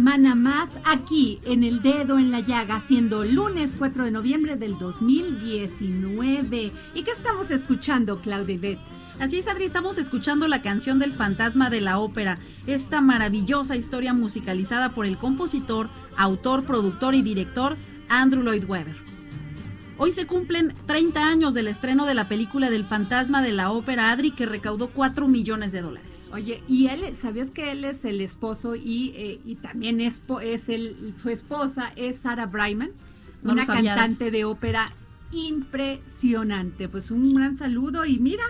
Semana más aquí en El Dedo en la Llaga, siendo lunes 4 de noviembre del 2019. ¿Y qué estamos escuchando, Claudia Beth? Así es, Adri, estamos escuchando la canción del fantasma de la ópera, esta maravillosa historia musicalizada por el compositor, autor, productor y director Andrew Lloyd Webber. Hoy se cumplen 30 años del estreno de la película del fantasma de la ópera Adri que recaudó 4 millones de dólares. Oye, y él, ¿sabías que él es el esposo y, eh, y también es, es el, su esposa es Sarah Brightman, No una cantante de ópera impresionante? Pues un gran saludo y mira,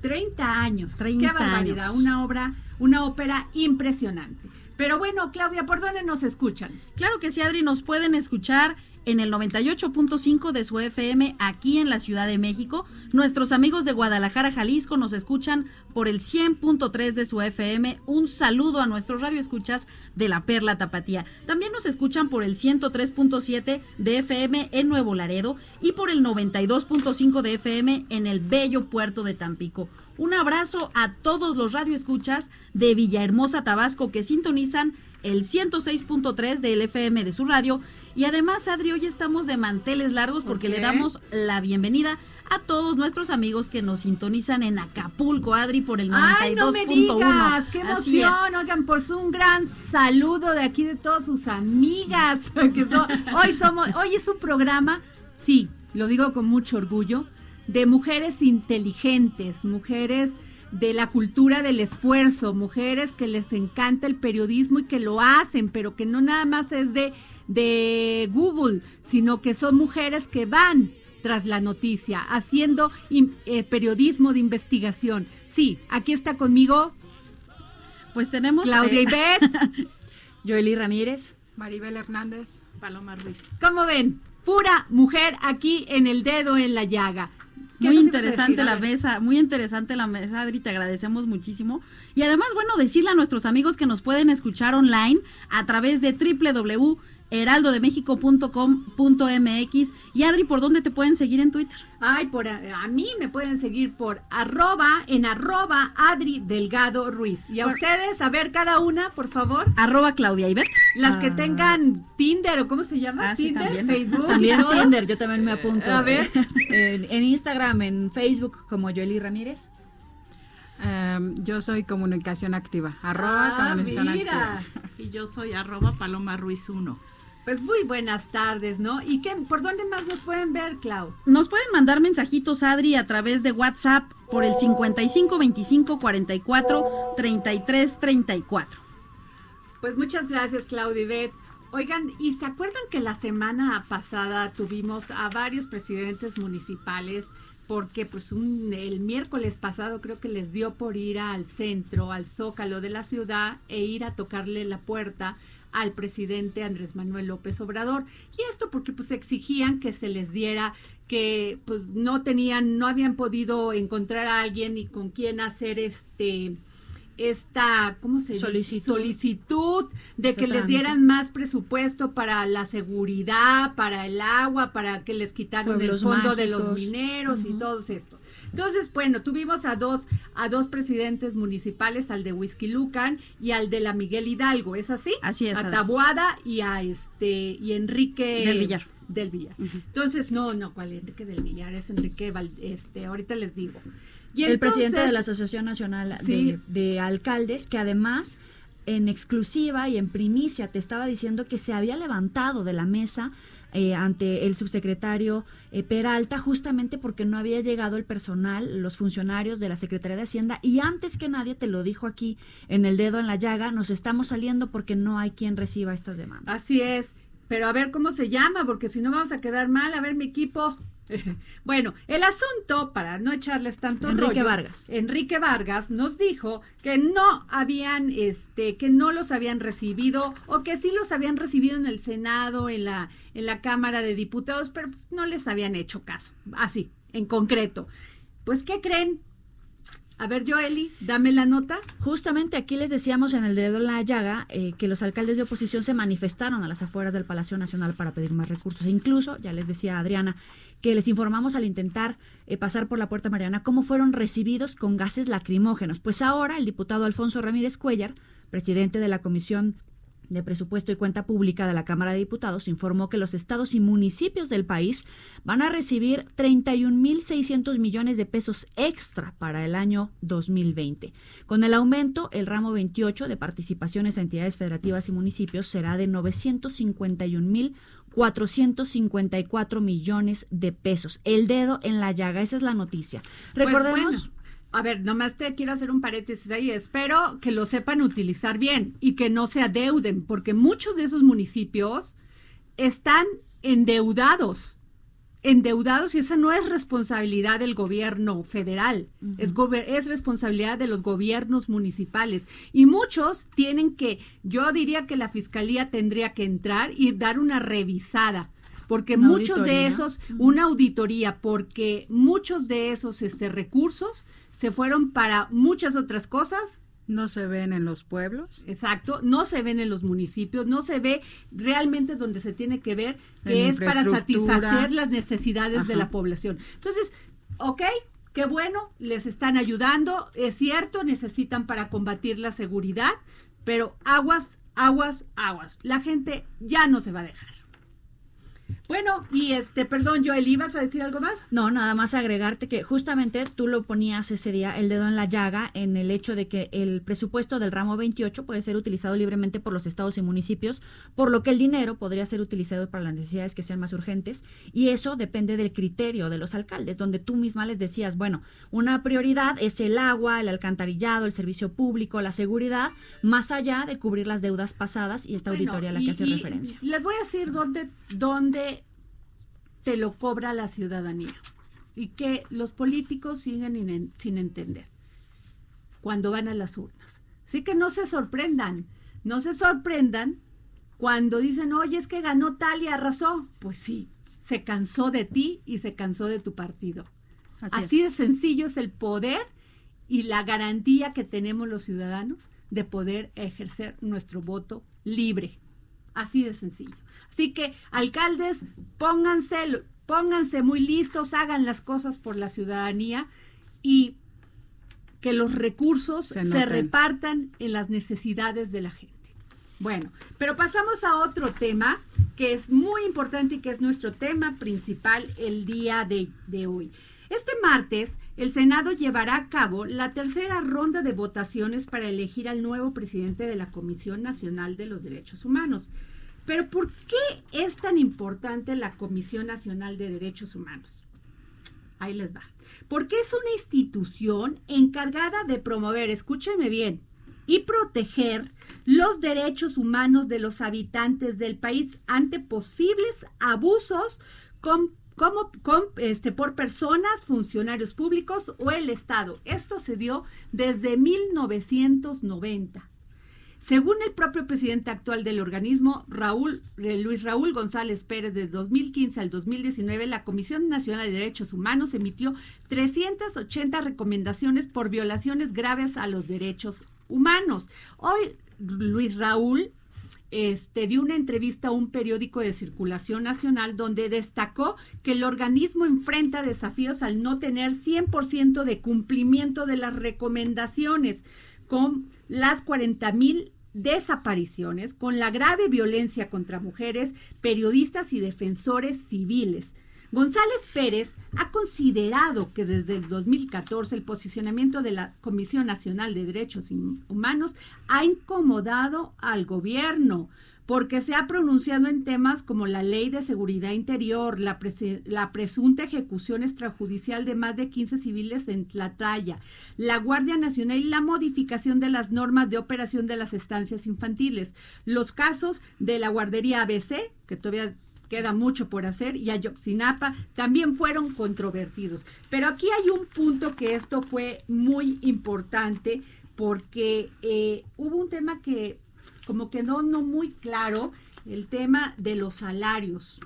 30 años. 30 Qué barbaridad, años. una obra, una ópera impresionante. Pero bueno, Claudia, ¿por dónde nos escuchan? Claro que sí, Adri, nos pueden escuchar en el 98.5 de su FM aquí en la Ciudad de México. Nuestros amigos de Guadalajara, Jalisco nos escuchan por el 100.3 de su FM. Un saludo a nuestros radioescuchas de la Perla Tapatía. También nos escuchan por el 103.7 de FM en Nuevo Laredo y por el 92.5 de FM en el bello puerto de Tampico. Un abrazo a todos los radioescuchas de Villahermosa, Tabasco, que sintonizan el 106.3 del FM de su radio. Y además, Adri, hoy estamos de manteles largos porque ¿Por le damos la bienvenida a todos nuestros amigos que nos sintonizan en Acapulco, Adri, por el 92.1. Ay, no me digas, qué emoción. Oigan, por su un gran saludo de aquí de todas sus amigas. que hoy somos, hoy es un programa, sí, lo digo con mucho orgullo, de mujeres inteligentes, mujeres de la cultura del esfuerzo, mujeres que les encanta el periodismo y que lo hacen, pero que no nada más es de, de Google, sino que son mujeres que van tras la noticia, haciendo in- eh, periodismo de investigación. Sí, aquí está conmigo Pues tenemos. Claudia eh, Ibet. Joely Ramírez. Maribel Hernández, Paloma Ruiz. ¿Cómo ven? Pura mujer aquí en el dedo en la llaga. ¿Qué Muy interesante la mesa, muy interesante la mesa, Adri, te agradecemos muchísimo. Y además, bueno, decirle a nuestros amigos que nos pueden escuchar online a través de www.heraldodemexico.com.mx. Y Adri, ¿por dónde te pueden seguir en Twitter? Ay, por a, a mí me pueden seguir por arroba, en arroba Adri Delgado Ruiz. Y a Por- ustedes, a ver cada una, por favor. Arroba Claudia Ibet. Las que tengan Tinder o cómo se llama, Ah, sí, Tinder, también. Facebook. También. Tinder, yo también me apunto. A ver. en, en Instagram, en Facebook, como Joely Ramírez. Em, yo soy comunicación activa. Arroba Ah, comunicación mira. activa. Y yo soy arroba Paloma Ruiz 1. Pues muy buenas tardes, ¿no? ¿Y qué, por dónde más nos pueden ver, Clau? Nos pueden mandar mensajitos, Adri, a través de WhatsApp por el 55 25 44 33 34. Pues muchas gracias, Claudibet. Oigan, ¿y se acuerdan que la semana pasada tuvimos a varios presidentes municipales? Porque pues un, el miércoles pasado creo que les dio por ir al centro, al zócalo de la ciudad e ir a tocarle la puerta al presidente Andrés Manuel López Obrador. Y esto porque pues exigían que se les diera que pues no tenían, no habían podido encontrar a alguien y con quien hacer este esta, ¿cómo se dice? Solicitud. Solicitud de que les dieran más presupuesto para la seguridad, para el agua, para que les quitaran el Pueblos fondo de los mineros y todo esto. Entonces, bueno, tuvimos a dos, a dos presidentes municipales, al de Whisky Lucan y al de la Miguel Hidalgo, ¿es así? Así es, A Adri. Taboada y a este, y Enrique Del Villar. Del Villar. Entonces, no, no, ¿cuál Enrique del Villar? Es Enrique, Val- este, ahorita les digo. Y el presidente de la Asociación Nacional Sí. de, de Alcaldes, que además en exclusiva y en primicia te estaba diciendo que se había levantado de la mesa eh, ante el subsecretario eh, Peralta justamente porque no había llegado el personal, los funcionarios de la Secretaría de Hacienda y antes que nadie te lo dijo aquí en el dedo en la llaga, nos estamos saliendo porque no hay quien reciba estas demandas. Así es. Pero a ver cómo se llama, porque si no vamos a quedar mal. A ver, mi equipo. bueno, el asunto, para no echarles tanto Enrique rollo, Vargas. Enrique Vargas nos dijo que no habían, este, que no los habían recibido, o que sí los habían recibido en el Senado, en la, en la Cámara de Diputados, pero no les habían hecho caso. Así, en concreto. Pues, ¿qué creen? A ver, Joeli, dame la nota. Justamente aquí les decíamos en el dedo en la llaga eh, que los alcaldes de oposición se manifestaron a las afueras del Palacio Nacional para pedir más recursos. E incluso, ya les decía Adriana, que les informamos al intentar eh, pasar por la puerta Mariana cómo fueron recibidos con gases lacrimógenos. Pues ahora el diputado Alfonso Ramírez Cuellar, presidente de la Comisión de Presupuesto y Cuenta Pública de la Cámara de Diputados informó que los estados y municipios del país van a recibir 31.600 millones de pesos extra para el año 2020. Con el aumento, el ramo 28 de participaciones a entidades federativas y municipios será de 951.454 millones de pesos. El dedo en la llaga, esa es la noticia. Pues Recordemos... bueno, a ver, nomás te quiero hacer un paréntesis ahí. Espero que lo sepan utilizar bien y que no se adeuden, porque muchos de esos municipios están endeudados. Endeudados y esa no es responsabilidad del gobierno federal, es, gober- es responsabilidad de los gobiernos municipales. Y muchos tienen que, yo diría que la fiscalía tendría que entrar y dar una revisada, porque Una muchos de esos, una auditoría, porque muchos de esos este, recursos se fueron para muchas otras cosas No se ven en los pueblos. Exacto, no se ven en los municipios, no se ve realmente donde se tiene que ver, que En es para satisfacer las necesidades de la población. Entonces, ok, qué bueno, les están ayudando, es cierto, necesitan para combatir la seguridad, pero aguas, aguas, aguas. La gente ya no se va a dejar. Bueno, y este, perdón, Joel, ¿ibas a decir algo más? No, nada más agregarte que justamente tú lo ponías ese día el dedo en la llaga en el hecho de que el presupuesto del ramo 28 puede ser utilizado libremente por los estados y municipios, por lo que el dinero podría ser utilizado para las necesidades que sean más urgentes y eso depende del criterio de los alcaldes, donde tú misma les decías, bueno, una prioridad es el agua, el alcantarillado, el servicio público, la seguridad, más allá de cubrir las deudas pasadas y esta Bueno, auditoría a la y- que hace y referencia. Les voy a decir dónde, dónde te lo cobra la ciudadanía y que los políticos siguen sin entender cuando van a las urnas. Así que no se sorprendan, no se sorprendan cuando dicen, oye, es que ganó tal y arrasó. Pues sí, se cansó de ti y se cansó de tu partido. Así Así, de sencillo es el poder y la garantía que tenemos los ciudadanos de poder ejercer nuestro voto libre. Así de sencillo. Así que, alcaldes, pónganse, pónganse muy listos, hagan las cosas por la ciudadanía y que los recursos Se repartan en las necesidades de la gente. Bueno, pero pasamos a otro tema que es muy importante y que es nuestro tema principal el día de, de hoy. Este martes, el Senado llevará a cabo la tercera ronda de votaciones para elegir al nuevo presidente de la Comisión Nacional de los Derechos Humanos. Pero ¿por qué es tan importante la Comisión Nacional de Derechos Humanos? Ahí les va. Porque es una institución encargada de promover, escúchenme bien, y proteger los derechos humanos de los habitantes del país ante posibles abusos como, este, por personas, funcionarios públicos o el Estado. Esto se dio desde 1990. Según el propio presidente actual del organismo, Raúl, eh, Luis Raúl González Pérez, de 2015 al 2019, la Comisión Nacional de Derechos Humanos emitió 380 recomendaciones por violaciones graves a los derechos humanos. Hoy, Luis Raúl este, dio una entrevista a un periódico de circulación nacional donde destacó que el organismo enfrenta desafíos al no tener 100% de cumplimiento de las recomendaciones con las 40 mil desapariciones, con la grave violencia contra mujeres, periodistas y defensores civiles. González Pérez ha considerado que desde el 2014 el posicionamiento de la Comisión Nacional de Derechos Humanos ha incomodado al gobierno, porque se ha pronunciado en temas como la ley de seguridad interior, la, presunta ejecución extrajudicial de más de 15 civiles en Tlataya, la Guardia Nacional y la modificación de las normas de operación de las estancias infantiles, los casos de la guardería ABC, que todavía queda mucho por hacer, y Ayotzinapa también fueron controvertidos. Pero aquí hay un punto que esto fue muy importante porque eh, hubo un tema que como quedó no muy claro el tema de los salarios,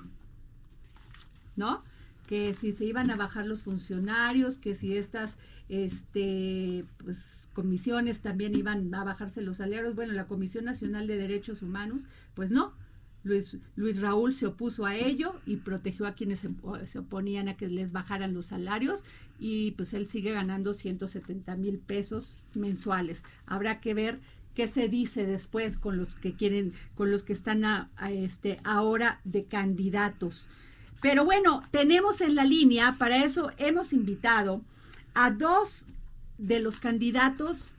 ¿no? Que si se iban a bajar los funcionarios, que si estas este, pues, comisiones también iban a bajarse los salarios. Bueno, la Comisión Nacional de Derechos Humanos, pues no. Luis, Luis Raúl se opuso a ello y protegió a quienes se, se, oponían a que les bajaran los salarios y pues él sigue ganando 170 mil pesos mensuales. Habrá que ver qué se dice después con los que quieren, con los que están a, este ahora de candidatos. Pero bueno, tenemos en la línea, para eso hemos invitado a dos de los candidatos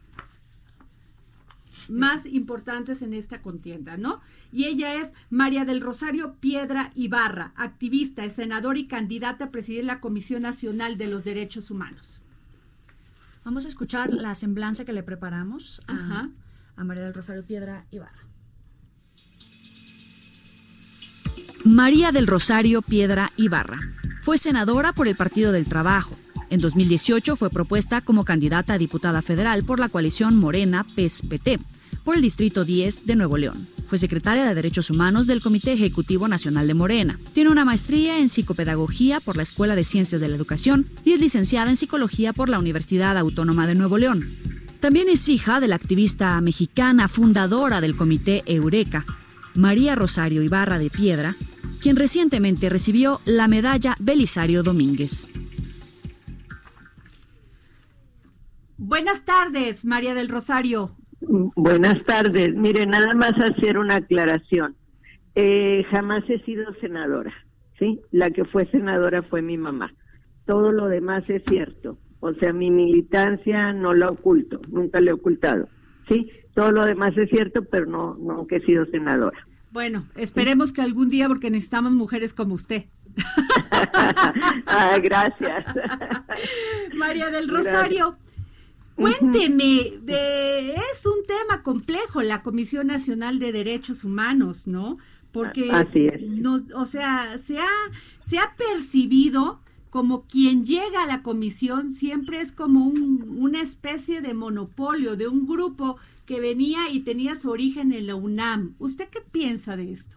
más importantes en esta contienda, ¿no? Y ella es María del Rosario Piedra Ibarra, activista, senadora y candidata a presidir la Comisión Nacional de los Derechos Humanos. Vamos a escuchar la semblanza que le preparamos. Ajá a María del Rosario Piedra Ibarra. María del Rosario Piedra Ibarra fue senadora por el Partido del Trabajo. En 2018 fue propuesta como candidata a diputada federal por la coalición Morena PES-PT por el Distrito 10 de Nuevo León. Fue secretaria de Derechos Humanos del Comité Ejecutivo Nacional de Morena. Tiene una maestría en psicopedagogía por la Escuela de Ciencias de la Educación y es licenciada en psicología por la Universidad Autónoma de Nuevo León. También es hija de la activista mexicana fundadora del Comité Eureka, María Rosario Ibarra de Piedra, quien recientemente recibió la medalla Belisario Domínguez. Buenas tardes, María del Rosario. Buenas tardes. Mire, nada más hacer una aclaración. Eh, jamás he sido senadora, ¿sí? La que fue senadora fue mi mamá. Todo lo demás es cierto. O sea, mi militancia no la oculto, nunca la he ocultado. Sí, todo lo demás es cierto, pero no, no que he sido senadora. Bueno, esperemos que algún día, porque necesitamos mujeres como usted. ah, gracias. María del Rosario, cuénteme, de, es un tema complejo la Comisión Nacional de Derechos Humanos, ¿no? Porque, Así es. o sea, se ha, se ha percibido como quien llega a la comisión siempre es como una especie de monopolio de un grupo que venía y tenía su origen en la UNAM. ¿Usted qué piensa de esto?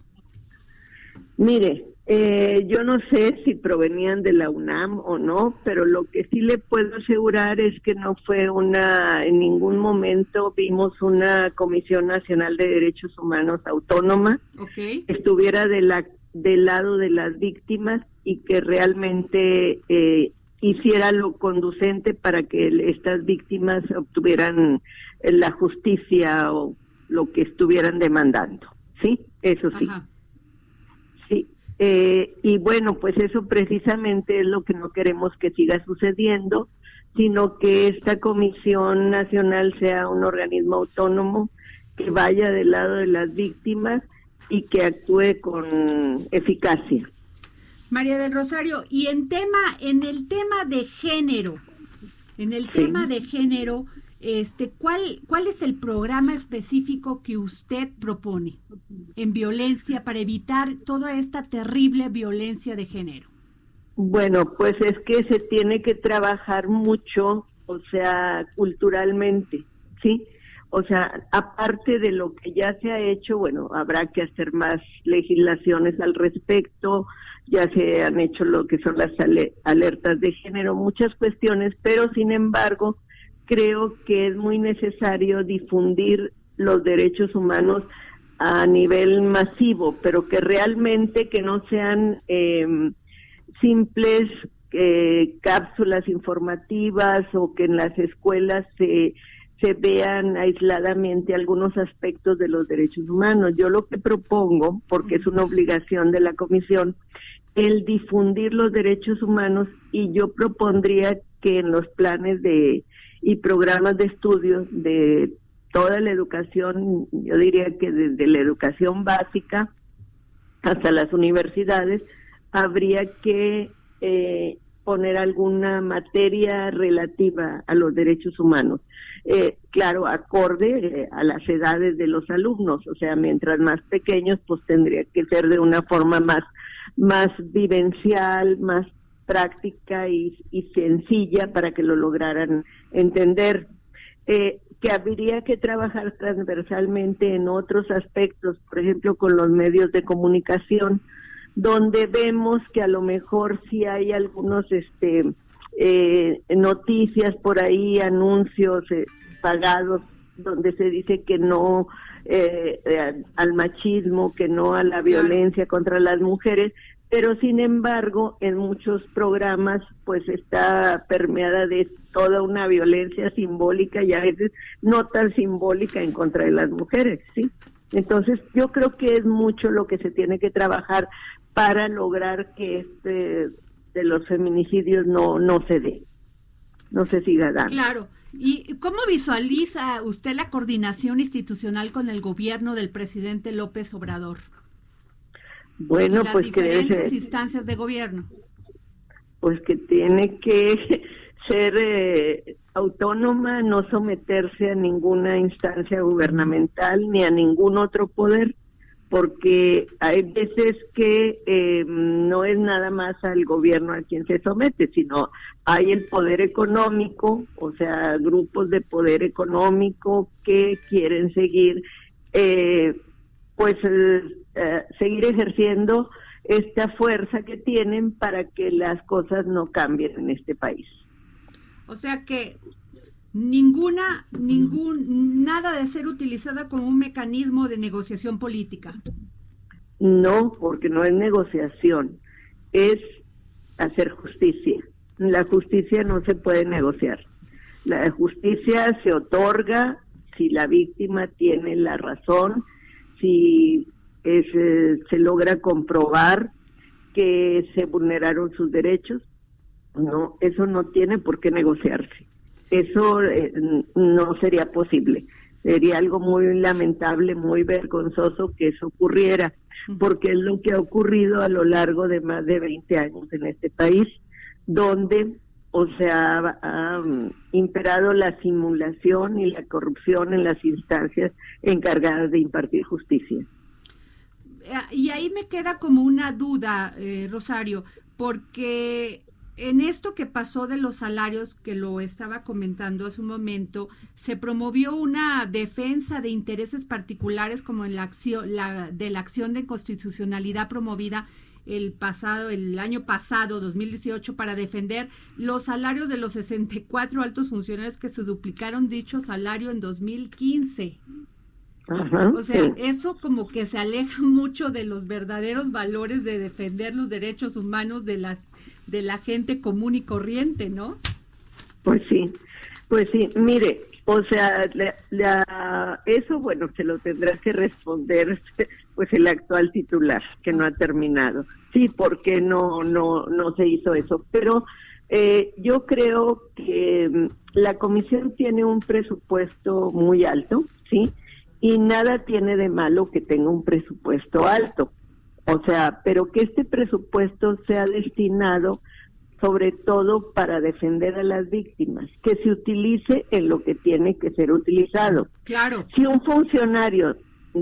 Mire, eh, yo no sé si provenían de la UNAM o no, pero lo que sí le puedo asegurar es que no fue una, en ningún momento vimos una Comisión Nacional de Derechos Humanos autónoma que estuviera de la, del lado de las víctimas y que realmente eh, hiciera lo conducente para que estas víctimas obtuvieran eh, la justicia o lo que estuvieran demandando. ¿Sí? Eso sí. Sí. Eh, y bueno, pues eso precisamente es lo que no queremos que siga sucediendo, sino que esta Comisión Nacional sea un organismo autónomo que vaya del lado de las víctimas y que actúe con eficacia. María del Rosario, y en tema, en el tema de género, en el tema de género, este, ¿cuál, ¿cuál es el programa específico que usted propone en violencia para evitar toda esta terrible violencia de género? Bueno, pues es que se tiene que trabajar mucho, o sea, culturalmente, ¿sí? O sea, aparte de lo que ya se ha hecho, bueno, habrá que hacer más legislaciones al respecto, ya se han hecho lo que son las alertas de género, muchas cuestiones, pero sin embargo, creo que es muy necesario difundir los derechos humanos a nivel masivo, pero que realmente que no sean eh, simples eh, cápsulas informativas o que en las escuelas se, se vean aisladamente algunos aspectos de los derechos humanos. Yo lo que propongo, porque es una obligación de la Comisión, el difundir los derechos humanos y yo propondría que en los planes de y programas de estudios de toda la educación, yo diría que desde la educación básica hasta las universidades, habría que eh, poner alguna materia relativa a los derechos humanos. Eh, claro, acorde eh, a las edades de los alumnos, o sea, mientras más pequeños, pues tendría que ser de una forma más, más vivencial, más práctica y, sencilla para que lo lograran entender. Eh, que habría que trabajar transversalmente en otros aspectos, por ejemplo, con los medios de comunicación, donde vemos que a lo mejor sí hay algunos este eh, noticias por ahí, anuncios eh, pagados donde se dice que no eh, al machismo, que no a la violencia contra las mujeres, pero sin embargo en muchos programas pues está permeada de toda una violencia simbólica y a veces no tan simbólica en contra de las mujeres, ¿sí? Entonces yo creo que es mucho lo que se tiene que trabajar para lograr que este de los feminicidios no no se dé, no se siga dando. Claro. ¿Y cómo visualiza usted la coordinación institucional con el gobierno del presidente López Obrador? Bueno, las pues que diferentes instancias de gobierno. Pues que tiene que ser eh, autónoma, no someterse a ninguna instancia gubernamental ni a ningún otro poder, porque hay veces que eh, no es nada más al gobierno a quien se somete, sino hay el poder económico, o sea, grupos de poder económico que quieren seguir, eh, pues, eh, seguir ejerciendo esta fuerza que tienen para que las cosas no cambien en este país. O sea que ninguna, ningún, nada de ser utilizada como un mecanismo de negociación política. No, porque no es negociación, es hacer justicia. La justicia no se puede negociar. La justicia se otorga si la víctima tiene la razón, si eh, se logra comprobar que se vulneraron sus derechos. No, eso no tiene por qué negociarse eso eh, no sería posible. Sería algo muy lamentable, muy vergonzoso que eso ocurriera, porque es lo que ha ocurrido a lo largo de más de 20 años en este país, donde o sea, ha um, imperado la simulación y la corrupción en las instancias encargadas de impartir justicia. Eh, y ahí me queda como una duda, eh, Rosario, porque en esto que pasó de los salarios, que lo estaba comentando hace un momento, se promovió una defensa de intereses particulares como en la acción, la, de la acción de constitucionalidad promovida el pasado, el año pasado, 2018, para defender los salarios de los 64 altos funcionarios que se duplicaron dicho salario en 2015. o sea, eso como que se aleja mucho de los verdaderos valores de defender los derechos humanos de las de la gente común y corriente, ¿no? Pues sí, pues sí, mire, o sea, eso, bueno, se lo tendrá que responder pues el actual titular, que no ha terminado. Sí, porque no, no, no se hizo eso. Pero eh, yo creo que mm, la comisión tiene un presupuesto muy alto, ¿sí? Y nada tiene de malo que tenga un presupuesto alto. O sea, pero que este presupuesto sea destinado sobre todo para defender a las víctimas, que se utilice en lo que tiene que ser utilizado. Claro. Si un funcionario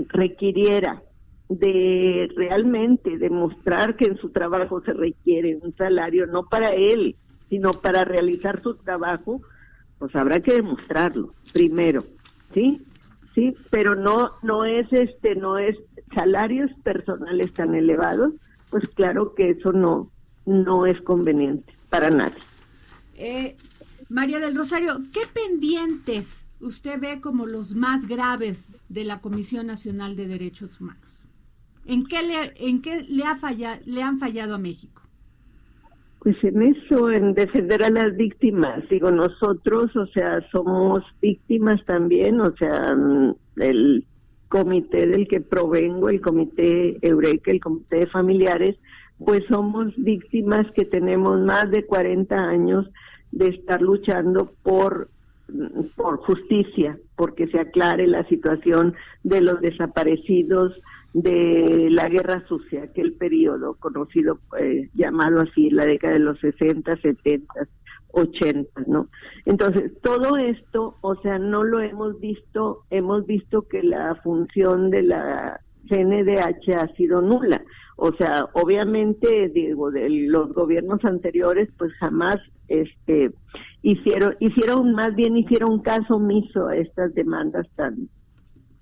requiriera de realmente demostrar que en su trabajo se requiere un salario, no para él, sino para realizar su trabajo, pues habrá que demostrarlo primero, ¿sí? Sí, pero no no es este no es salarios personales tan elevados, pues claro que eso no no es conveniente para nadie. Eh, María del Rosario, ¿qué pendientes usted ve como los más graves de la Comisión Nacional de Derechos Humanos? ¿En qué le, en qué le, ha falla, le han fallado a México? Pues en eso, en defender a las víctimas, digo, nosotros, o sea, somos víctimas también, o sea, el comité del que provengo, el comité Eureka, el comité de familiares, pues somos víctimas que tenemos más de 40 años de estar luchando por por justicia, porque se aclare la situación de los desaparecidos de la guerra sucia, aquel periodo conocido, eh, llamado así, la década de los 60, 70, 80, ¿no? Entonces, todo esto, o sea, no lo hemos visto, hemos visto que la función de la CNDH ha sido nula. O sea, obviamente, digo, de los gobiernos anteriores, pues jamás este hicieron, hicieron, más bien hicieron caso omiso a estas demandas tan,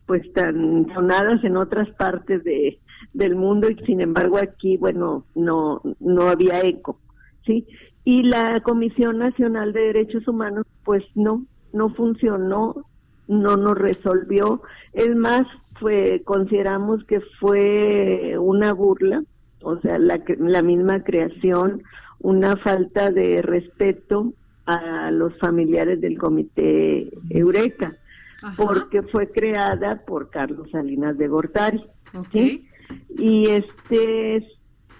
pues tan sonadas en otras partes de, del mundo y sin embargo aquí, bueno, no, no había eco, ¿sí? Y la Comisión Nacional de Derechos Humanos, pues no, no funcionó, no nos resolvió. Es más, fue consideramos que fue una burla, o sea, la, la misma creación, una falta de respeto a los familiares del comité Eureka, porque fue creada por Carlos Salinas de Gortari. Y este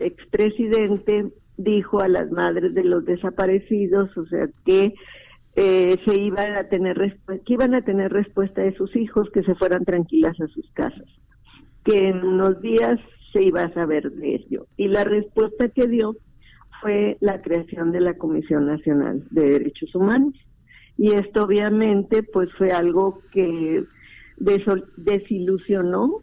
expresidente dijo a las madres de los desaparecidos, o sea, que eh, se iban a tener que iban a tener respuesta de sus hijos que se fueran tranquilas a sus casas que en unos días se iba a saber de ello. Y la respuesta que dio fue la creación de la Comisión Nacional de Derechos Humanos. Y esto obviamente pues fue algo que desilusionó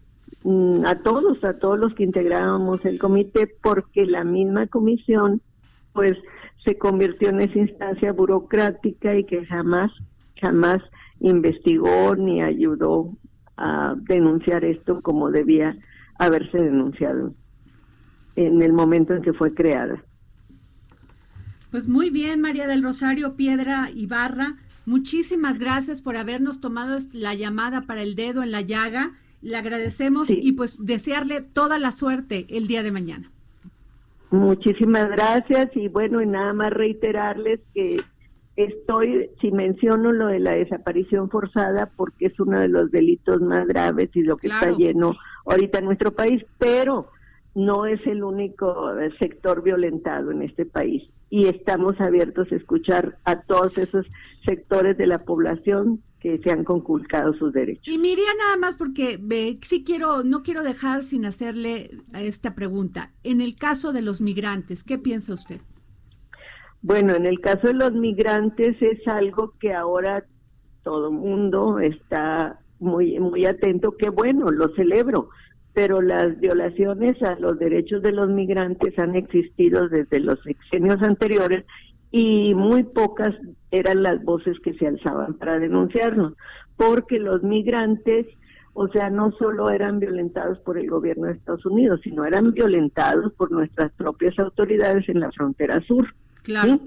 a todos a todos los que integrábamos el comité porque la misma comisión pues se convirtió en esa instancia burocrática y que jamás, jamás investigó ni ayudó a denunciar esto como debía haberse denunciado en el momento en que fue creada. Pues muy bien, María del Rosario Piedra Ibarra. Muchísimas gracias por habernos tomado la llamada para el dedo en la llaga. Le agradecemos y pues desearle toda la suerte el día de mañana. Muchísimas gracias y bueno, y nada más reiterarles que estoy, si menciono lo de la desaparición forzada, porque es uno de los delitos más graves y lo que está lleno ahorita en nuestro país, pero no es el único sector violentado en este país. Y estamos abiertos a escuchar a todos esos sectores de la población que se han conculcado sus derechos. Y Miriam, nada más porque ve, sí quiero, no quiero dejar sin hacerle esta pregunta. En el caso de los migrantes, ¿qué piensa usted? Bueno, en el caso de los migrantes es algo que ahora todo el mundo está muy muy atento, que bueno, lo celebro, pero las violaciones a los derechos de los migrantes han existido desde los sexenios anteriores y muy pocas eran las voces que se alzaban para denunciarnos, porque los migrantes, o sea, no solo eran violentados por el gobierno de Estados Unidos, sino eran violentados por nuestras propias autoridades en la frontera sur. Claro.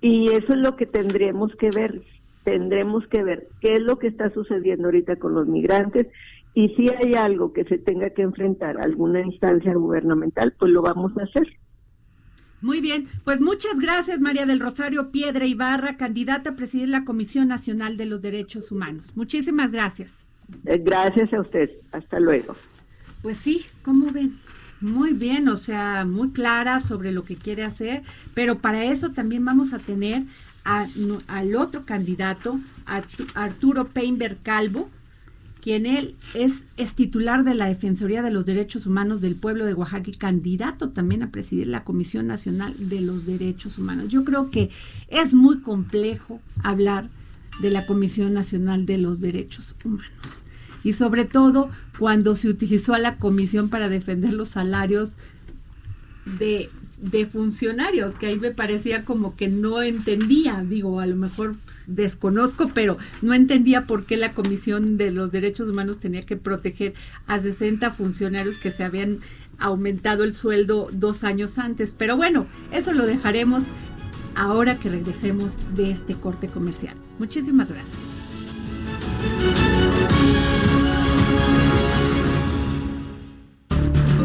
Y eso es lo que tendremos que ver, tendremos que ver qué es lo que está sucediendo ahorita con los migrantes y si hay algo que se tenga que enfrentar a alguna instancia gubernamental, pues lo vamos a hacer. Muy bien, pues muchas gracias María del Rosario Piedra Ibarra, candidata a presidir la Comisión Nacional de los Derechos Humanos. Muchísimas gracias. Eh, gracias a usted, hasta luego. Pues sí, ¿cómo ven? Muy bien, o sea, muy clara sobre lo que quiere hacer, pero para eso también vamos a tener al otro candidato, a Arturo Peinberg Calvo, quien él es, titular de la Defensoría de los Derechos Humanos del Pueblo de Oaxaca y candidato también a presidir la Comisión Nacional de los Derechos Humanos. Yo creo que es muy complejo hablar de la Comisión Nacional de los Derechos Humanos. Y sobre todo cuando se utilizó a la comisión para defender los salarios de, de funcionarios, que ahí me parecía como que no entendía, digo, a lo mejor pues, desconozco, pero no entendía por qué la Comisión de los Derechos Humanos tenía que proteger a 60 funcionarios que se habían aumentado el sueldo dos años antes. Pero bueno, eso lo dejaremos ahora que regresemos de este corte comercial. Muchísimas gracias.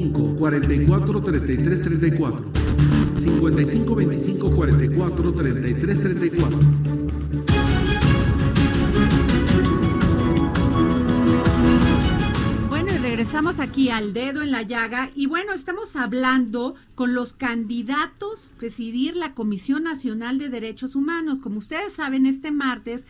55 25 44 33 34 55 25 44 33 34 Bueno, y regresamos aquí al dedo en la llaga. Y bueno, estamos hablando con los candidatos a presidir la Comisión Nacional de Derechos Humanos. Como ustedes saben, este martes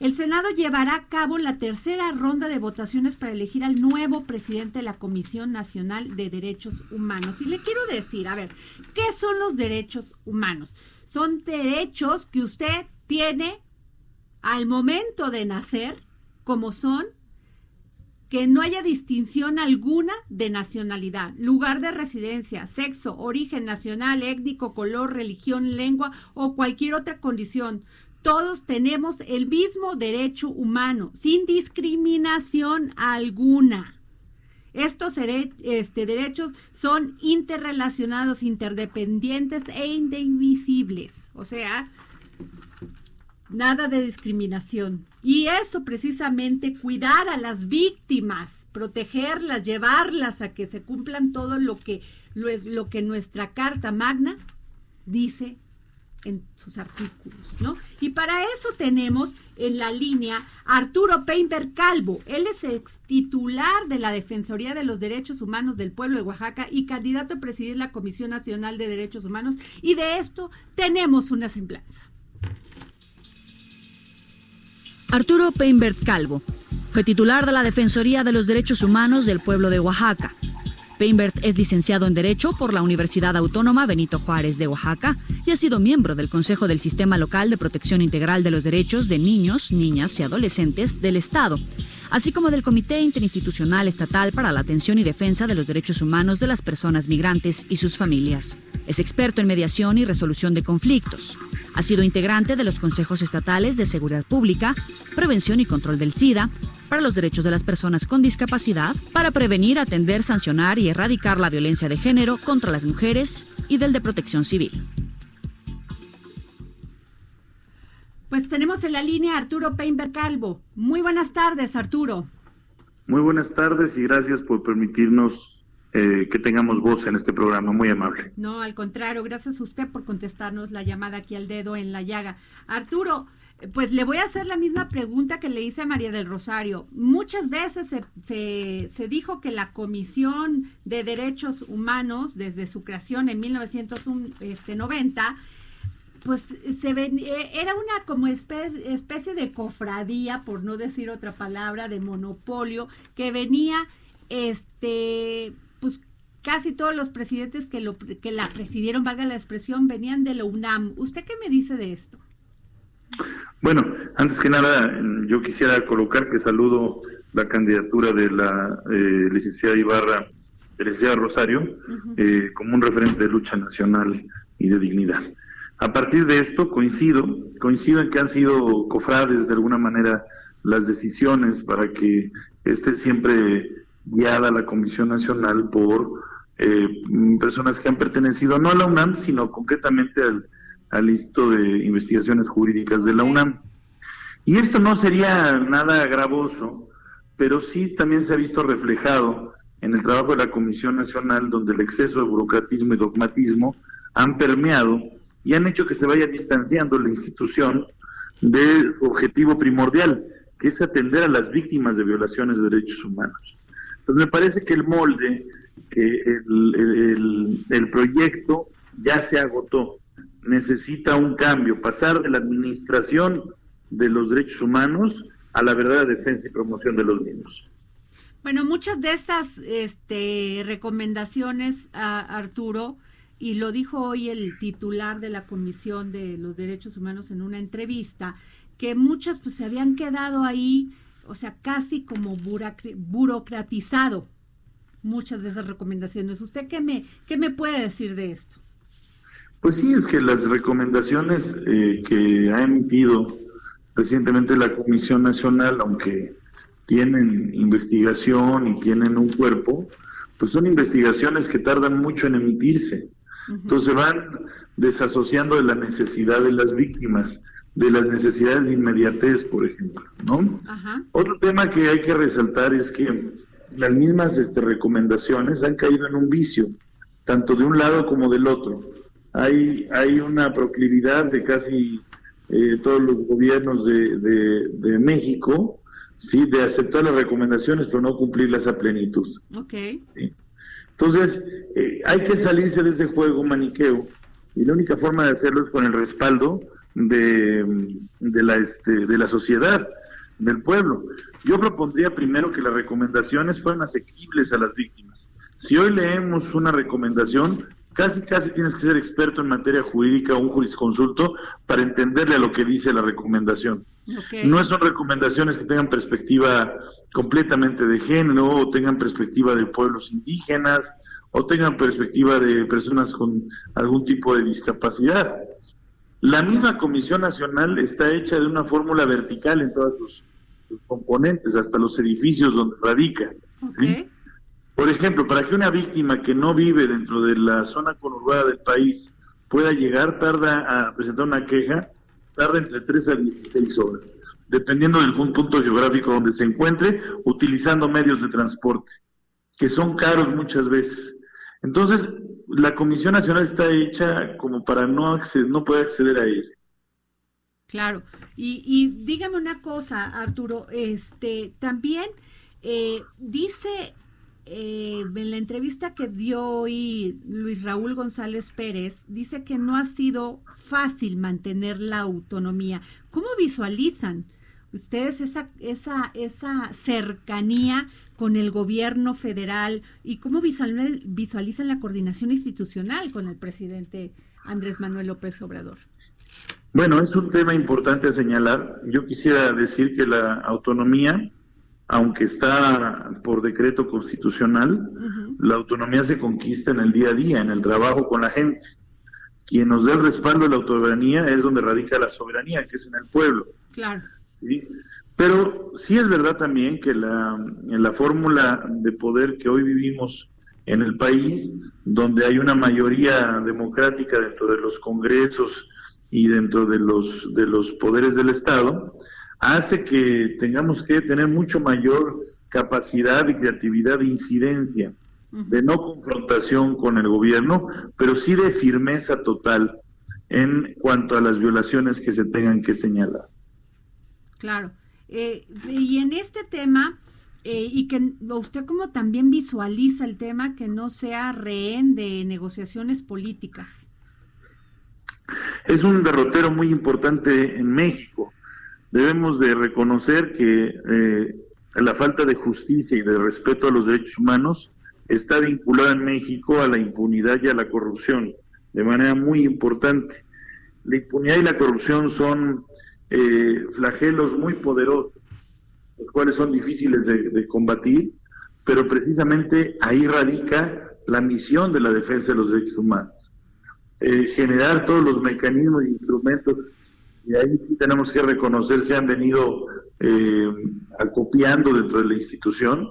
el Senado llevará a cabo la tercera ronda de votaciones para elegir al nuevo presidente de la Comisión Nacional de Derechos Humanos. Y le quiero decir, a ver, ¿qué son los derechos humanos? Son derechos que usted tiene al momento de nacer, como son que no haya distinción alguna de nacionalidad, lugar de residencia, sexo, origen nacional, étnico, color, religión, lengua o cualquier otra condición todos tenemos el mismo derecho humano, sin discriminación alguna. Estos este, derechos son interrelacionados, interdependientes e indivisibles. O sea, nada de discriminación. Y eso precisamente, cuidar a las víctimas, protegerlas, llevarlas a que se cumplan todo lo que, lo que nuestra Carta Magna dice en sus artículos, ¿no? Y para eso tenemos en la línea Arturo Peinberg Calvo. Él es ex titular de la Defensoría de los Derechos Humanos del Pueblo de Oaxaca y candidato a presidir la Comisión Nacional de Derechos Humanos. Y de esto tenemos una semblanza. Arturo Peinberg Calvo fue titular de la Defensoría de los Derechos Humanos del Pueblo de Oaxaca Peinbert es licenciado en Derecho por la Universidad Autónoma Benito Juárez de Oaxaca y ha sido miembro del Consejo del Sistema Local de Protección Integral de los Derechos de Niños, Niñas y Adolescentes del Estado, así como del Comité Interinstitucional Estatal para la Atención y Defensa de los Derechos Humanos de las Personas Migrantes y sus Familias. Es experto en mediación y resolución de conflictos. Ha sido integrante de los consejos estatales de seguridad pública, prevención y control del SIDA, para los derechos de las personas con discapacidad, para prevenir, atender, sancionar y erradicar la violencia de género contra las mujeres y del de protección civil. Pues tenemos en la línea a Arturo Peinberg Calvo. Muy buenas tardes, Arturo. Muy buenas tardes y gracias por permitirnos eh, que tengamos voz en este programa. Muy amable. No, al contrario, gracias a usted por contestarnos la llamada aquí al dedo en la llaga. Arturo, pues le voy a hacer la misma pregunta que le hice a María del Rosario. Muchas veces se, se, dijo que la Comisión de Derechos Humanos, desde su creación en 1990, pues se ven, eh, era una como especie de cofradía, por no decir otra palabra, de monopolio, que venía, este, pues casi todos los presidentes que, lo, que la presidieron, valga la expresión, venían de la UNAM. ¿Usted qué me dice de esto? Antes que nada, yo quisiera colocar que saludo la candidatura de la eh, licenciada Ibarra, de la licenciada Rosario, eh, como un referente de lucha nacional y de dignidad. A partir de esto coincido, coincido en que han sido cofrades de alguna manera las decisiones para que esté siempre guiada la Comisión Nacional por eh, personas que han pertenecido no a la UNAM, sino concretamente al al Instituto de Investigaciones Jurídicas de la UNAM. Y esto no sería nada gravoso pero sí también se ha visto reflejado en el trabajo de la Comisión Nacional, donde el exceso de burocratismo y dogmatismo han permeado y han hecho que se vaya distanciando la institución de su objetivo primordial, que es atender a las víctimas de violaciones de derechos humanos. Entonces me parece que el molde, que el, el proyecto ya se agotó, necesita un cambio, pasar de la administración de los derechos humanos a la verdadera defensa y promoción de los mismos. Bueno, muchas de esas este, recomendaciones, a Arturo, y lo dijo hoy el titular de la Comisión de los Derechos Humanos en una entrevista, que muchas pues se habían quedado ahí, o sea, casi como burocratizado muchas de esas recomendaciones. ¿Usted qué me, qué me puede decir de esto? Pues sí, es que las recomendaciones eh, que ha emitido recientemente la Comisión Nacional, aunque tienen investigación y tienen un cuerpo, pues son investigaciones que tardan mucho en emitirse. Entonces van desasociando de la necesidad de las víctimas, de las necesidades de inmediatez, por ejemplo, ¿no? Otro tema que hay que resaltar es que las mismas este, recomendaciones han caído en un vicio, tanto de un lado como del otro. Hay, hay una proclividad de casi eh, todos los gobiernos de, de, México, sí, de aceptar las recomendaciones pero no cumplirlas a plenitud. Okay. Entonces, eh, hay que salirse de ese juego maniqueo y la única forma de hacerlo es con el respaldo de, de, la, este, de la sociedad, del pueblo. Yo propondría primero que las recomendaciones fueran asequibles a las víctimas. Si hoy leemos una recomendación, casi casi tienes que ser experto en materia jurídica o un jurisconsulto para entenderle a lo que dice la recomendación. No son recomendaciones que tengan perspectiva completamente de género o tengan perspectiva de pueblos indígenas o tengan perspectiva de personas con algún tipo de discapacidad. La misma Comisión Nacional está hecha de una fórmula vertical en todos sus, componentes, hasta los edificios donde radica. Por ejemplo, para que una víctima que no vive dentro de la zona conurbada del país pueda llegar, tarda a presentar una queja, tarda entre 3 a 16 horas, dependiendo del punto geográfico donde se encuentre, utilizando medios de transporte, que son caros muchas veces. Entonces, la Comisión Nacional está hecha como para no, acceder, no poder acceder a ella. Claro. Y, y dígame una cosa, Arturo, este también eh, dice eh, en la entrevista que dio hoy Luis Raúl González Pérez, dice que no ha sido fácil mantener la autonomía. ¿Cómo visualizan ustedes esa, esa, esa cercanía con el gobierno federal y cómo visualizan la coordinación institucional con el presidente Andrés Manuel López Obrador? Bueno, es un tema importante a señalar. Yo quisiera decir que la autonomía aunque está por decreto constitucional, la autonomía se conquista en el día a día, en el trabajo con la gente. Quien nos dé el respaldo de la autonomía es donde radica la soberanía, que es en el pueblo. Claro. ¿sí? Pero sí es verdad también que la, en la fórmula de poder que hoy vivimos en el país, donde hay una mayoría democrática dentro de los congresos y dentro de los, de los poderes del Estado, hace que tengamos que tener mucho mayor capacidad de creatividad de incidencia, de no confrontación con el gobierno, pero sí de firmeza total en cuanto a las violaciones que se tengan que señalar. Claro. Eh, y en este tema, eh, y que usted como también visualiza el tema que no sea rehén de negociaciones políticas. Es un derrotero muy importante en México debemos de reconocer que eh, la falta de justicia y de respeto a los derechos humanos está vinculada en México a la impunidad y a la corrupción de manera muy importante. La impunidad y la corrupción son eh, flagelos muy poderosos, los cuales son difíciles de, combatir, pero precisamente ahí radica la misión de la defensa de los derechos humanos. Eh, generar todos los mecanismos e instrumentos y ahí sí tenemos que reconocer, se han venido eh, acopiando dentro de la institución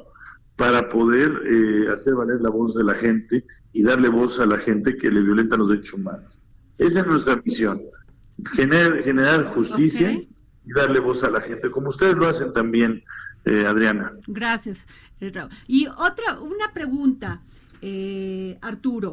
para poder eh, hacer valer la voz de la gente y darle voz a la gente que le violenta los derechos humanos. Esa es nuestra misión, generar, generar justicia y darle voz a la gente, como ustedes lo hacen también, eh, Adriana. Gracias. Y otra, una pregunta, eh, Arturo.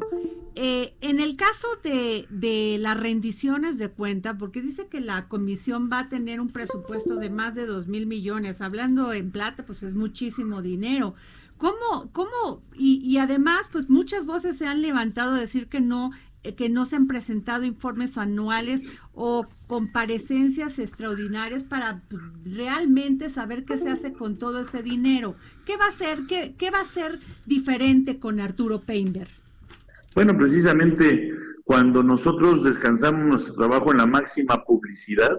Eh, en el caso de, de las rendiciones de cuenta, porque dice que la comisión va a tener un presupuesto de más de dos mil millones, hablando en plata, pues es muchísimo dinero. ¿Cómo, cómo, y, y además, pues muchas voces se han levantado a decir que no que no se han presentado informes anuales o comparecencias extraordinarias para pues, realmente saber qué se hace con todo ese dinero. ¿Qué va a ser, qué, qué va a ser diferente con Arturo Peinberg? Bueno, precisamente cuando nosotros descansamos nuestro trabajo en la máxima publicidad,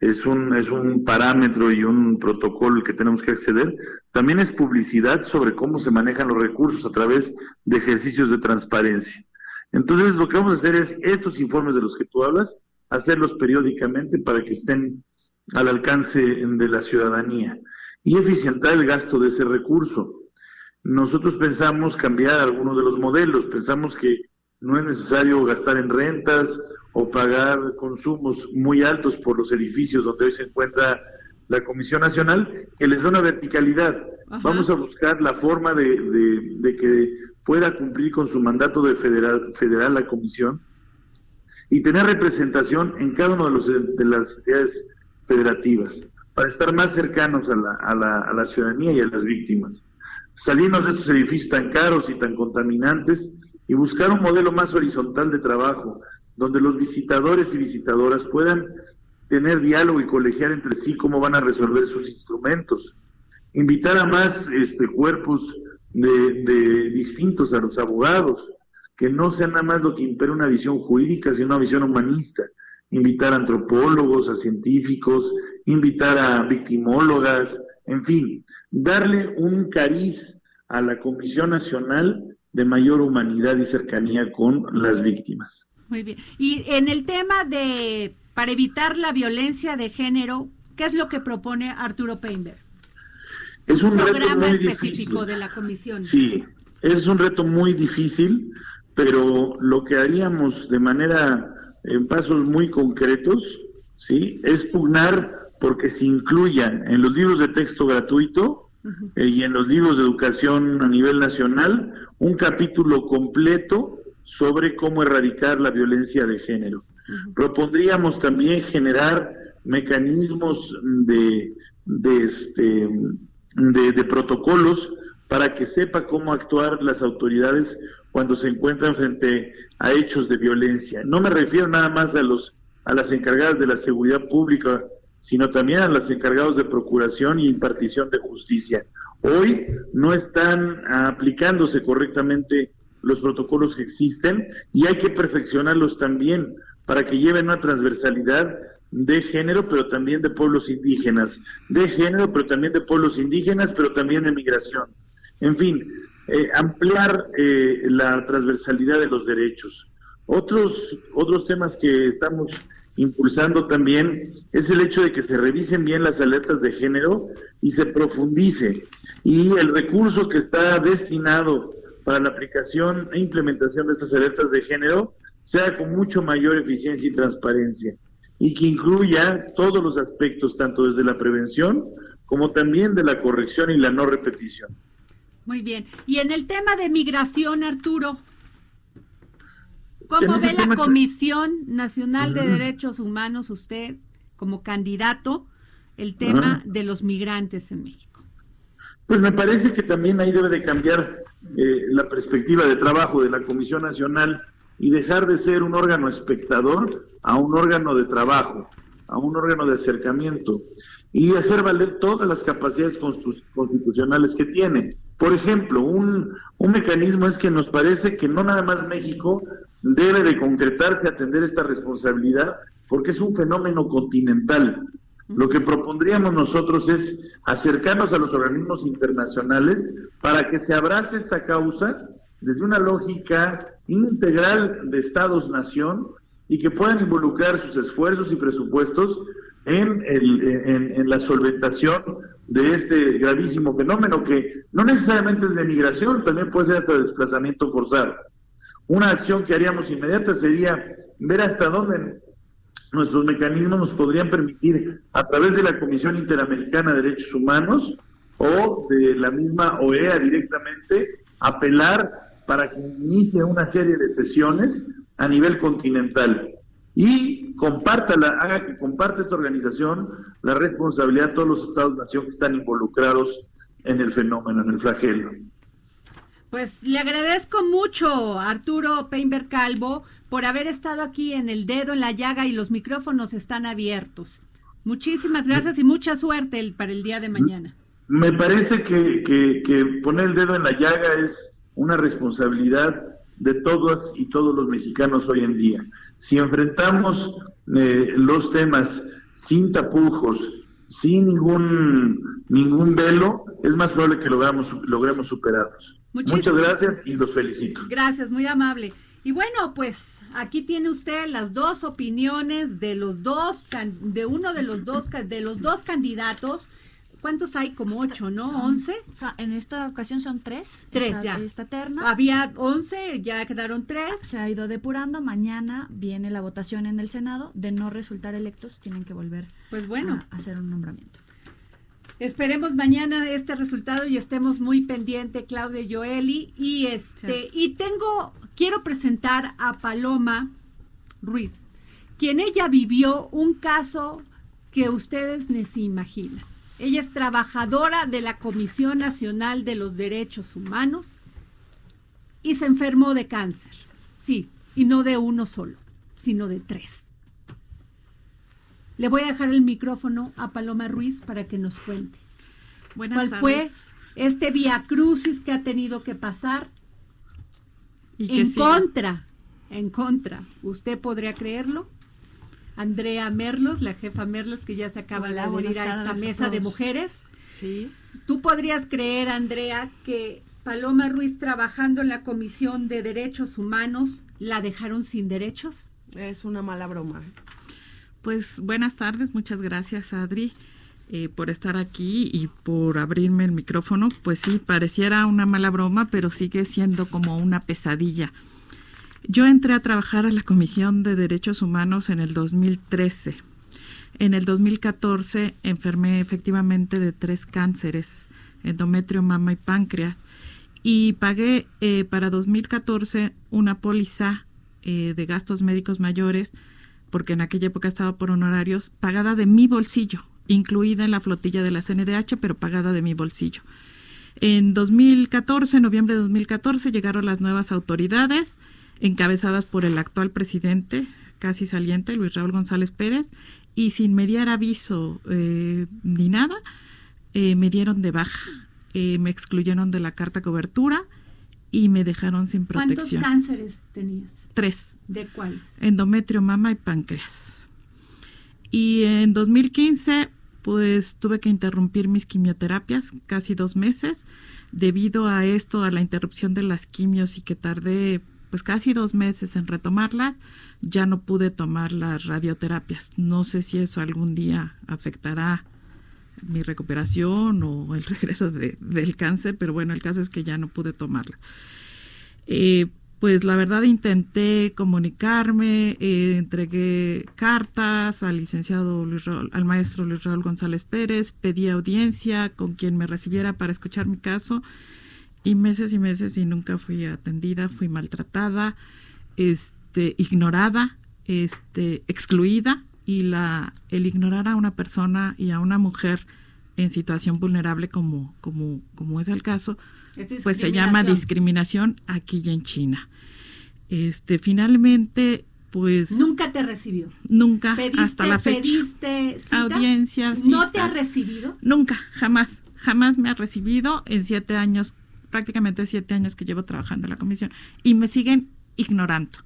es un, es un parámetro y un protocolo que tenemos que acceder, también es publicidad sobre cómo se manejan los recursos a través de ejercicios de transparencia. Entonces, lo que vamos a hacer es estos informes de los que tú hablas, hacerlos periódicamente para que estén al alcance de la ciudadanía y eficientar el gasto de ese recurso. Nosotros pensamos cambiar algunos de los modelos, pensamos que no es necesario gastar en rentas o pagar consumos muy altos por los edificios donde hoy se encuentra la Comisión Nacional, que les da una verticalidad. Vamos a buscar la forma de, de que pueda cumplir con su mandato de federal, federal la comisión y tener representación en cada una de, de las entidades federativas para estar más cercanos a la, a, la, a la ciudadanía y a las víctimas. Salirnos de estos edificios tan caros y tan contaminantes y buscar un modelo más horizontal de trabajo, donde los visitadores y visitadoras puedan tener diálogo y colegiar entre sí cómo van a resolver sus instrumentos. Invitar a más este, cuerpos de, distintos a los abogados, que no sea nada más lo que impera una visión jurídica, sino una visión humanista. Invitar a antropólogos, a científicos, invitar a victimólogas, en fin, darle un cariz a la Comisión Nacional de mayor humanidad y cercanía con las víctimas. Muy bien. Y en el tema de, para evitar la violencia de género, ¿qué es lo que propone Arturo Peinberg? Es un, programa específico de la comisión. Sí, es un reto muy difícil, pero lo que haríamos de manera en pasos muy concretos, sí, es pugnar porque se incluyan en los libros de texto gratuito eh, y en los libros de educación a nivel nacional un capítulo completo sobre cómo erradicar la violencia de género. Propondríamos también generar mecanismos de, de este de, protocolos para que sepa cómo actuar las autoridades cuando se encuentran frente a hechos de violencia. No me refiero nada más a los a las encargadas de la seguridad pública, sino también a las encargados de procuración y impartición de justicia. Hoy no están aplicándose correctamente los protocolos que existen y hay que perfeccionarlos también para que lleven una transversalidad de género, pero también de pueblos indígenas, de género, pero también de pueblos indígenas, pero también de migración. En fin, eh, ampliar eh, la transversalidad de los derechos. Otros, otros temas que estamos impulsando también es el hecho de que se revisen bien las alertas de género y se profundice. Y el recurso que está destinado para la aplicación e implementación de estas alertas de género sea con mucho mayor eficiencia y transparencia y que incluya todos los aspectos, tanto desde la prevención como también de la corrección y la no repetición. Muy bien. Y en el tema de migración, Arturo, ¿cómo ve la Comisión Nacional de Derechos Humanos usted como candidato el tema de los migrantes en México? Pues me parece que también ahí debe de cambiar eh, la perspectiva de trabajo de la Comisión Nacional y dejar de ser un órgano espectador a un órgano de trabajo, a un órgano de acercamiento y hacer valer todas las capacidades constitucionales que tiene. Por ejemplo, un, un mecanismo es que nos parece que no nada más México debe de concretarse a atender esta responsabilidad porque es un fenómeno continental. Lo que propondríamos nosotros es acercarnos a los organismos internacionales para que se abrace esta causa desde una lógica integral de Estados-nación y que puedan involucrar sus esfuerzos y presupuestos en, la solventación de este gravísimo fenómeno que no necesariamente es de migración, también puede ser hasta desplazamiento forzado. Una acción que haríamos inmediata sería ver hasta dónde nuestros mecanismos nos podrían permitir, a través de la Comisión Interamericana de Derechos Humanos o de la misma OEA directamente, apelar para que inicie una serie de sesiones a nivel continental y compártala, haga que comparte esta organización la responsabilidad de todos los estados-nación que están involucrados en el fenómeno, en el flagelo. Pues le agradezco mucho, Arturo Peinberg Calvo, por haber estado aquí en el dedo en la llaga y los micrófonos están abiertos. Muchísimas gracias y mucha suerte para el día de mañana. Me parece que, que poner el dedo en la llaga es una responsabilidad de todas y todos los mexicanos hoy en día. Si enfrentamos eh, los temas sin tapujos, sin ningún ningún velo, es más probable que logramos, logremos superarlos. Muchas gracias y los felicito. Gracias, muy amable. Y bueno, pues aquí tiene usted las dos opiniones de los dos de uno de los dos de los dos candidatos ¿Cuántos hay? Como ocho, ¿no? ¿Once? en esta ocasión son tres. Tres ya. Esta terna. Había once, ya quedaron tres. Se ha ido depurando. Mañana viene la votación en el Senado. De no resultar electos, tienen que volver pues bueno. a hacer un nombramiento. Esperemos mañana este resultado y estemos muy pendiente, Claudia Joeli. Y este, y tengo, quiero presentar a Paloma Ruiz, quien ella vivió un caso que ustedes ni se imaginan. Ella es trabajadora de la Comisión Nacional de los Derechos Humanos y se enfermó de cáncer. Sí, y no de uno solo, sino de tres. Le voy a dejar el micrófono a Paloma Ruiz para que nos cuente. Buenas ¿Cuál fue este via crucis que ha tenido que pasar en contra, en contra? ¿Usted podría creerlo? Andrea Merlos, la jefa Merlos, que ya se acaba de unir a esta mesa de mujeres. Sí. ¿Tú podrías creer, Andrea, que Paloma Ruiz trabajando en la Comisión de Derechos Humanos la dejaron sin derechos? Es una mala broma. Pues buenas tardes, muchas gracias Adri eh, por estar aquí y por abrirme el micrófono. Pues sí, pareciera una mala broma, pero sigue siendo como una pesadilla yo entré a trabajar a la Comisión de Derechos Humanos en el 2013. En el 2014 enfermé efectivamente de tres cánceres, endometrio, mama y páncreas, y pagué eh, para 2014 una póliza eh, de gastos médicos mayores, porque en aquella época estaba por honorarios, pagada de mi bolsillo, incluida en la flotilla de la CNDH, pero pagada de mi bolsillo. En 2014, noviembre de 2014, llegaron las nuevas autoridades encabezadas por el actual presidente, casi saliente, Luis Raúl González Pérez, y sin mediar aviso eh, ni nada, eh, me dieron de baja, eh, me excluyeron de la carta cobertura y me dejaron sin protección. ¿Cuántos cánceres tenías? Tres. ¿De cuáles? Endometrio, mama y páncreas. Y en 2015, pues tuve que interrumpir mis quimioterapias casi dos meses. Debido a esto, a la interrupción de las quimios y que tardé pues casi dos meses en retomarlas, ya no pude tomar las radioterapias. No sé si eso algún día afectará mi recuperación o el regreso del cáncer, pero bueno, el caso es que ya no pude tomarlas. Eh, pues la verdad intenté comunicarme, eh, entregué cartas al licenciado Luis al maestro Luis Raúl González Pérez, pedí audiencia con quien me recibiera para escuchar mi caso y meses y meses y nunca fui atendida, fui maltratada, este, ignorada, este, excluida y la el ignorar a una persona y a una mujer en situación vulnerable como como como es el caso, pues se llama discriminación aquí y en China. Este, finalmente pues nunca te recibió. Nunca hasta la fecha. Pediste Audiencia, ¿No te ha recibido? Nunca, jamás, jamás me ha recibido en siete años prácticamente siete años que llevo trabajando en la comisión y me siguen ignorando.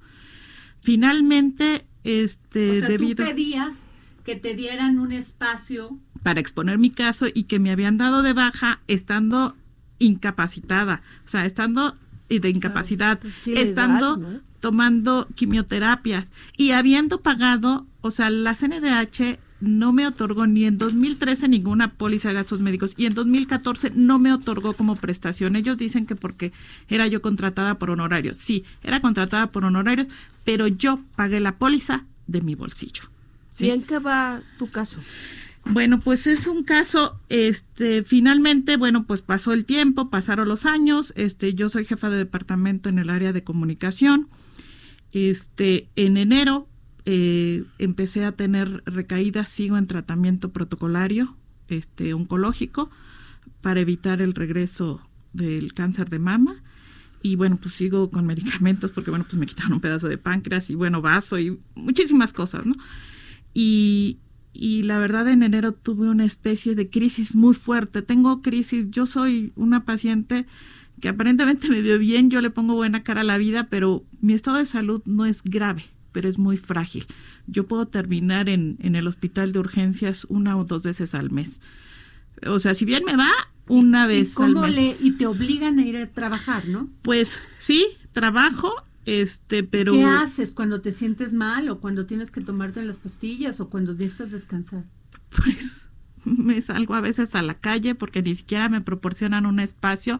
Finalmente, este, o sea, debido... Tú pedías que te dieran un espacio para exponer mi caso y que me habían dado de baja estando incapacitada, o sea, estando de incapacidad, pues estando tomando quimioterapias y habiendo pagado, o sea, la CNDH no me otorgó ni en 2013 ninguna póliza de gastos médicos y en 2014 no me otorgó como prestación. Ellos dicen que porque era yo contratada por honorarios. Sí, era contratada por honorarios, pero yo pagué la póliza de mi bolsillo. ¿Y en qué va tu caso? Bueno, pues es un caso, este, finalmente, bueno, pues pasó el tiempo, pasaron los años, este, yo soy jefa de departamento en el área de comunicación, este, en enero eh, empecé a tener recaídas, sigo en tratamiento protocolario, este, oncológico, para evitar el regreso del cáncer de mama, y bueno, pues sigo con medicamentos porque bueno, pues me quitaron un pedazo de páncreas y bueno, vaso y muchísimas cosas, ¿no? Y, y la verdad en enero tuve una especie de crisis muy fuerte. Tengo crisis, yo soy una paciente que aparentemente me veo bien, yo le pongo buena cara a la vida, pero mi estado de salud no es grave, pero es muy frágil. Yo puedo terminar en, en el hospital de urgencias una o dos veces al mes. O sea, si bien me va, una vez ¿Y cómo al mes. le y te obligan a ir a trabajar, ¿no? Pues sí, trabajo, este, pero ¿Qué haces cuando te sientes mal o cuando tienes que tomarte las pastillas o cuando necesitas descansar? pues me salgo a veces a la calle porque ni siquiera me proporcionan un espacio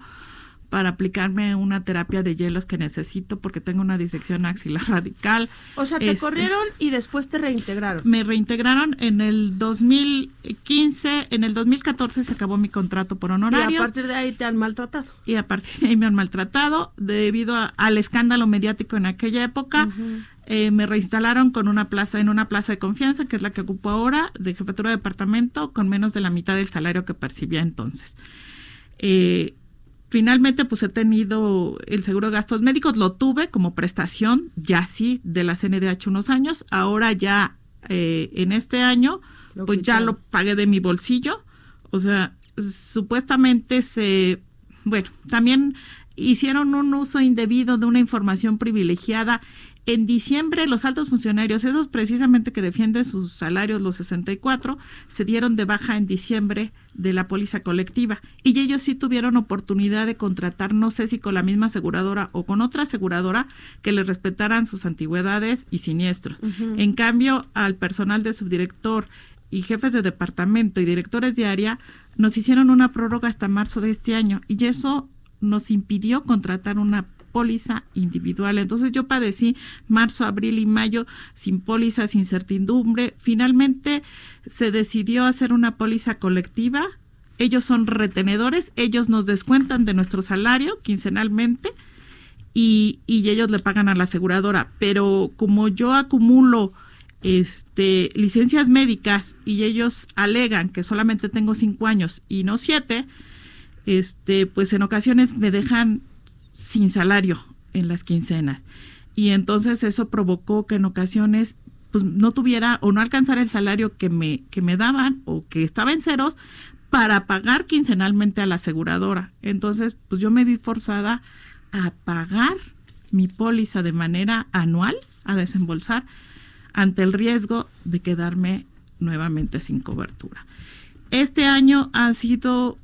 para aplicarme una terapia de hielos que necesito porque tengo una disección axilar radical. O sea, te Este, corrieron y después te reintegraron. Me reintegraron en el 2015, en el 2014 se acabó mi contrato por Y honorario a partir de ahí te han maltratado. y a partir de ahí me han maltratado debido a- al escándalo mediático en aquella época. eh, me reinstalaron con una plaza en una plaza de confianza, que es la que ocupo ahora, de jefatura de departamento, con menos de la mitad del salario que percibía entonces. Eh, finalmente, pues he tenido el seguro de gastos médicos, lo tuve como prestación, ya sí, de la CNDH unos años. Ahora ya eh, en este año, Lo pues ya lo pagué de mi bolsillo. O sea, supuestamente se, bueno, también hicieron un uso indebido de una información privilegiada. En diciembre, los altos funcionarios, esos precisamente que defienden sus salarios, los 64, se dieron de baja en diciembre de la póliza colectiva. Y ellos sí tuvieron oportunidad de contratar, no sé si con la misma aseguradora o con otra aseguradora, que les respetaran sus antigüedades y siniestros. En cambio, al personal de subdirector y jefes de departamento y directores de área nos hicieron una prórroga hasta marzo de este año y eso nos impidió contratar una póliza individual. Entonces yo padecí marzo, abril y mayo sin póliza, sin certidumbre. Finalmente se decidió hacer una póliza colectiva. Ellos son retenedores, ellos nos descuentan de nuestro salario quincenalmente y, y ellos le pagan a la aseguradora. Pero como yo acumulo este licencias médicas y ellos alegan que solamente tengo cinco años y no siete, este, pues en ocasiones me dejan sin salario en las quincenas. Y entonces eso provocó que en ocasiones pues no tuviera o no alcanzara el salario que me, que me daban o que estaba en ceros para pagar quincenalmente a la aseguradora. Entonces, pues yo me vi forzada a pagar mi póliza de manera anual, a desembolsar, ante el riesgo de quedarme nuevamente sin cobertura. Este año ha sido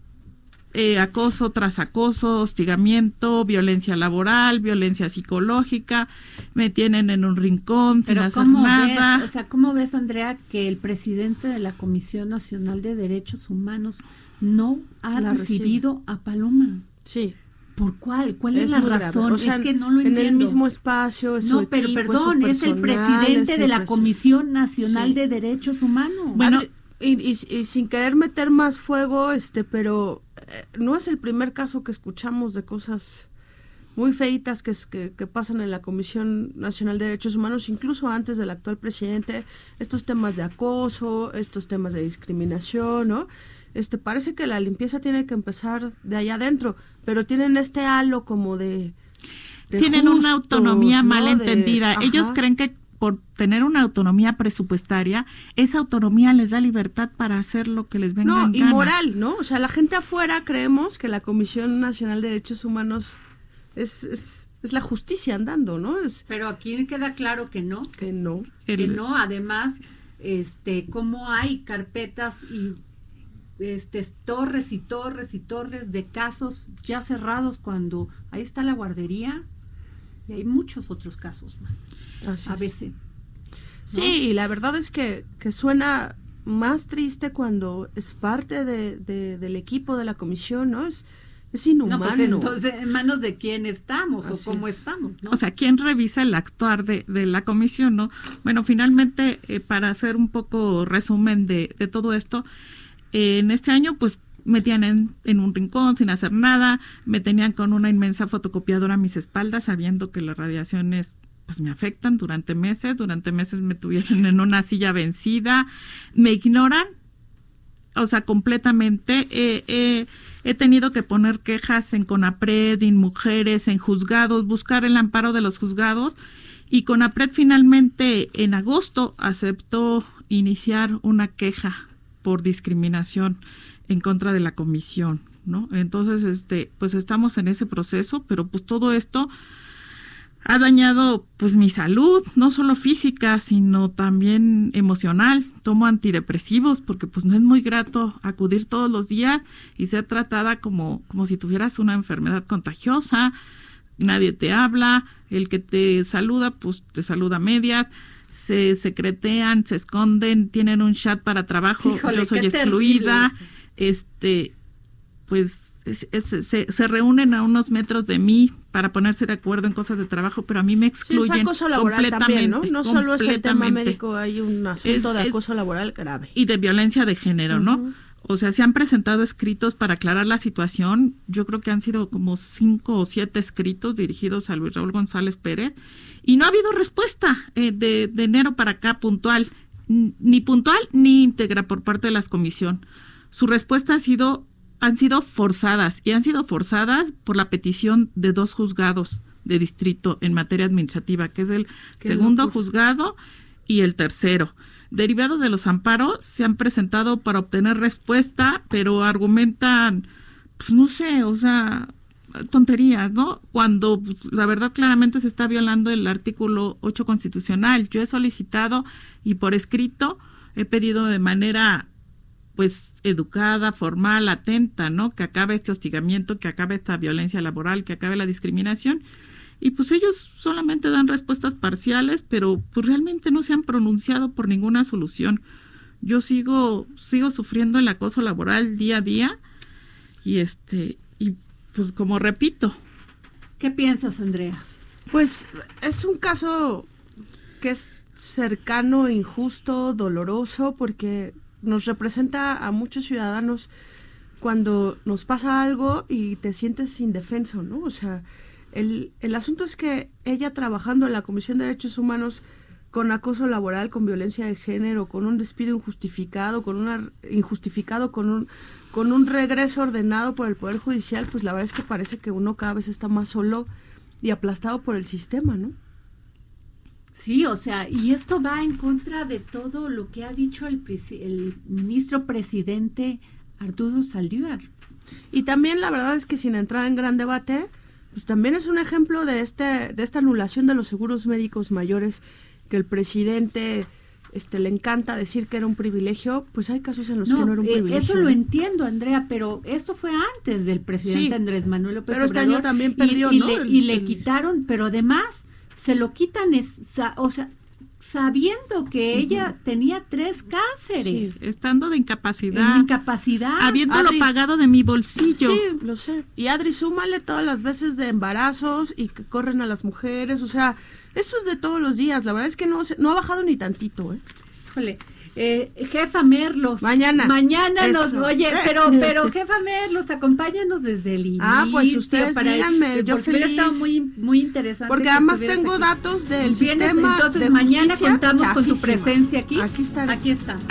eh, acoso tras acoso, hostigamiento, violencia laboral, violencia psicológica, me tienen en un rincón sin Pero hacer ¿cómo nada. ves, o sea, ¿cómo ves, Andrea, que el presidente de la Comisión Nacional de Derechos Humanos no ha La recibido a Paloma? Sí. ¿Por cuál? ¿Cuál es, la razón? O sea, es que no lo en entiendo. el mismo espacio. es su no, pero equipo, es su perdón, es el presidente es de la Comisión Nacional Sí. de Derechos Humanos. Bueno, Adri- y, y- y sin querer meter más fuego, este, pero no es el primer caso que escuchamos de cosas muy feitas que, es- que, que pasan en la Comisión Nacional de Derechos Humanos, incluso antes del actual presidente, estos temas de acoso, estos temas de discriminación, ¿no? Este, parece que la limpieza tiene que empezar de allá adentro, pero tienen este halo como de... de tienen una autonomía ¿no? mal entendida. Ellos creen que por tener una autonomía presupuestaria, esa autonomía les da libertad para hacer lo que les venga No, en y gana. moral, ¿no? O sea, la gente afuera creemos que la Comisión Nacional de Derechos Humanos es, es, es la justicia andando, ¿no? Es Pero aquí queda claro que no. que no. que no, además, este, cómo hay carpetas y este torres y torres y torres de casos ya cerrados cuando ahí está la guardería y hay muchos otros casos más. Así a es. veces. Sí, y la verdad es que, que suena más triste cuando es parte de, de- del equipo de la comisión, ¿no? Es, Es inhumano. No, pues entonces, ¿en manos de quién estamos o cómo estamos? ¿no? O sea, ¿quién revisa el actuar de, de la comisión? no Bueno, finalmente, eh, para hacer un poco resumen de, de todo esto, eh, en este año, pues metían en, en, un rincón sin hacer nada, me tenían con una inmensa fotocopiadora a mis espaldas, sabiendo que las radiaciones pues me afectan durante meses, durante meses me tuvieron en una silla vencida, me ignoran, o sea, completamente. Eh, eh, he tenido que poner quejas en CONAPRED, en mujeres, en juzgados, buscar el amparo de los juzgados. Y CONAPRED finalmente en agosto aceptó iniciar una queja por discriminación en contra de la comisión, ¿no? Entonces, este, pues estamos en ese proceso, pero pues todo esto ha dañado pues mi salud, no solo física, sino también emocional. Tomo antidepresivos porque pues no es muy grato acudir todos los días y ser tratada como, como si tuvieras una enfermedad contagiosa. Nadie te habla, el que te saluda pues te saluda a medias, se secretean, se esconden, tienen un chat para trabajo, yo soy excluida. Este, pues se, se, reúnen a unos metros de mí para ponerse de acuerdo en cosas de trabajo, pero a mí me excluyen sí, es acoso laboral también, ¿no? No solo es el tema médico, hay un asunto de acoso laboral grave. Y de violencia de género, ¿no? O sea, se han presentado escritos para aclarar la situación. Yo creo que han sido como cinco o siete escritos dirigidos a Luis Raúl González Pérez y no ha habido respuesta eh, de, de enero para acá puntual, ni puntual ni íntegra por parte de la comisión. Su respuesta ha sido han sido forzadas y han sido forzadas por la petición de dos juzgados de distrito en materia administrativa, que es el segundo juzgado y el tercero. Derivado de los amparos, se han presentado para obtener respuesta, pero argumentan, pues no sé, o sea, tonterías, ¿no? Cuando pues, la verdad claramente se está violando el artículo 8 constitucional. Yo he solicitado y por escrito he pedido de manera pues educada, formal, atenta, ¿no? Que acabe este hostigamiento, que acabe esta violencia laboral, que acabe la discriminación. Y pues ellos solamente dan respuestas parciales, pero pues realmente no se han pronunciado por ninguna solución. Yo sigo sigo sufriendo el acoso laboral día a día y este y pues como repito. ¿Qué piensas, Andrea? Pues es un caso que es cercano, injusto, doloroso, porque nos representa a muchos ciudadanos cuando nos pasa algo y te sientes indefenso, ¿no? O sea, el, el asunto es que ella trabajando en la Comisión de Derechos Humanos con acoso laboral, con violencia de género, con un despido injustificado, con una injustificado, con un con un regreso ordenado por el poder judicial, pues la verdad es que parece que uno cada vez está más solo y aplastado por el sistema, ¿no? Sí, o sea, y esto va en contra de todo lo que ha dicho el, el ministro presidente Arturo Saldívar. Y también la verdad es que sin entrar en gran debate, pues también es un ejemplo de este de esta anulación de los seguros médicos mayores que el presidente este le encanta decir que era un privilegio, pues hay casos en los que no era un eh, privilegio. Eso lo entiendo, Andrea, pero esto fue antes del presidente Andrés Manuel López pero este año también perdió, y, ¿no? le, y le quitaron, pero además se lo quitan, es, o sea, sabiendo que ella tenía tres cánceres. estando de incapacidad. incapacidad. Habiéndolo pagado de mi bolsillo. Sí, lo sé. Y Adri, súmale todas las veces de embarazos y que corren a las mujeres. O sea, eso es de todos los días. La verdad es que no, no ha bajado ni tantito, ¿eh? Híjole. Eh, jefa Merlos. Mañana. Mañana nos, oye, pero, pero jefa Merlos, acompáñanos desde el inicio. Ah, pues ustedes para díganme, yo feliz. estado muy, muy interesante. Porque además tengo datos del sistema Entonces mañana contamos con tu presencia aquí. Aquí estaré. Aquí estamos.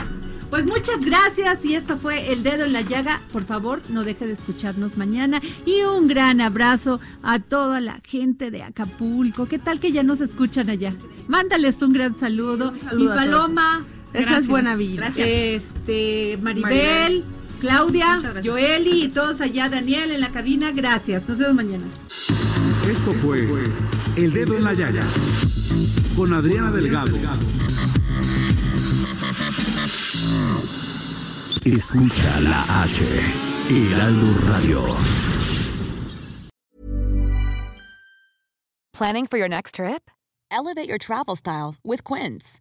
Pues muchas gracias y esto fue El Dedo en la Llaga. Por favor, no deje de escucharnos mañana y un gran abrazo a toda la gente de Acapulco. ¿Qué tal que ya nos escuchan allá? Mándales un gran saludo. y Paloma. Esa es buena vida. Gracias. Este, Maribel, Claudia, Joeli y todos allá, Daniel en la cabina, gracias. Nos vemos mañana. Esto fue El Dedo en la Yaya con Adriana Delgado. Escucha la H, Heraldo Radio. Planning for your next trip? Elevate your travel style with Quince.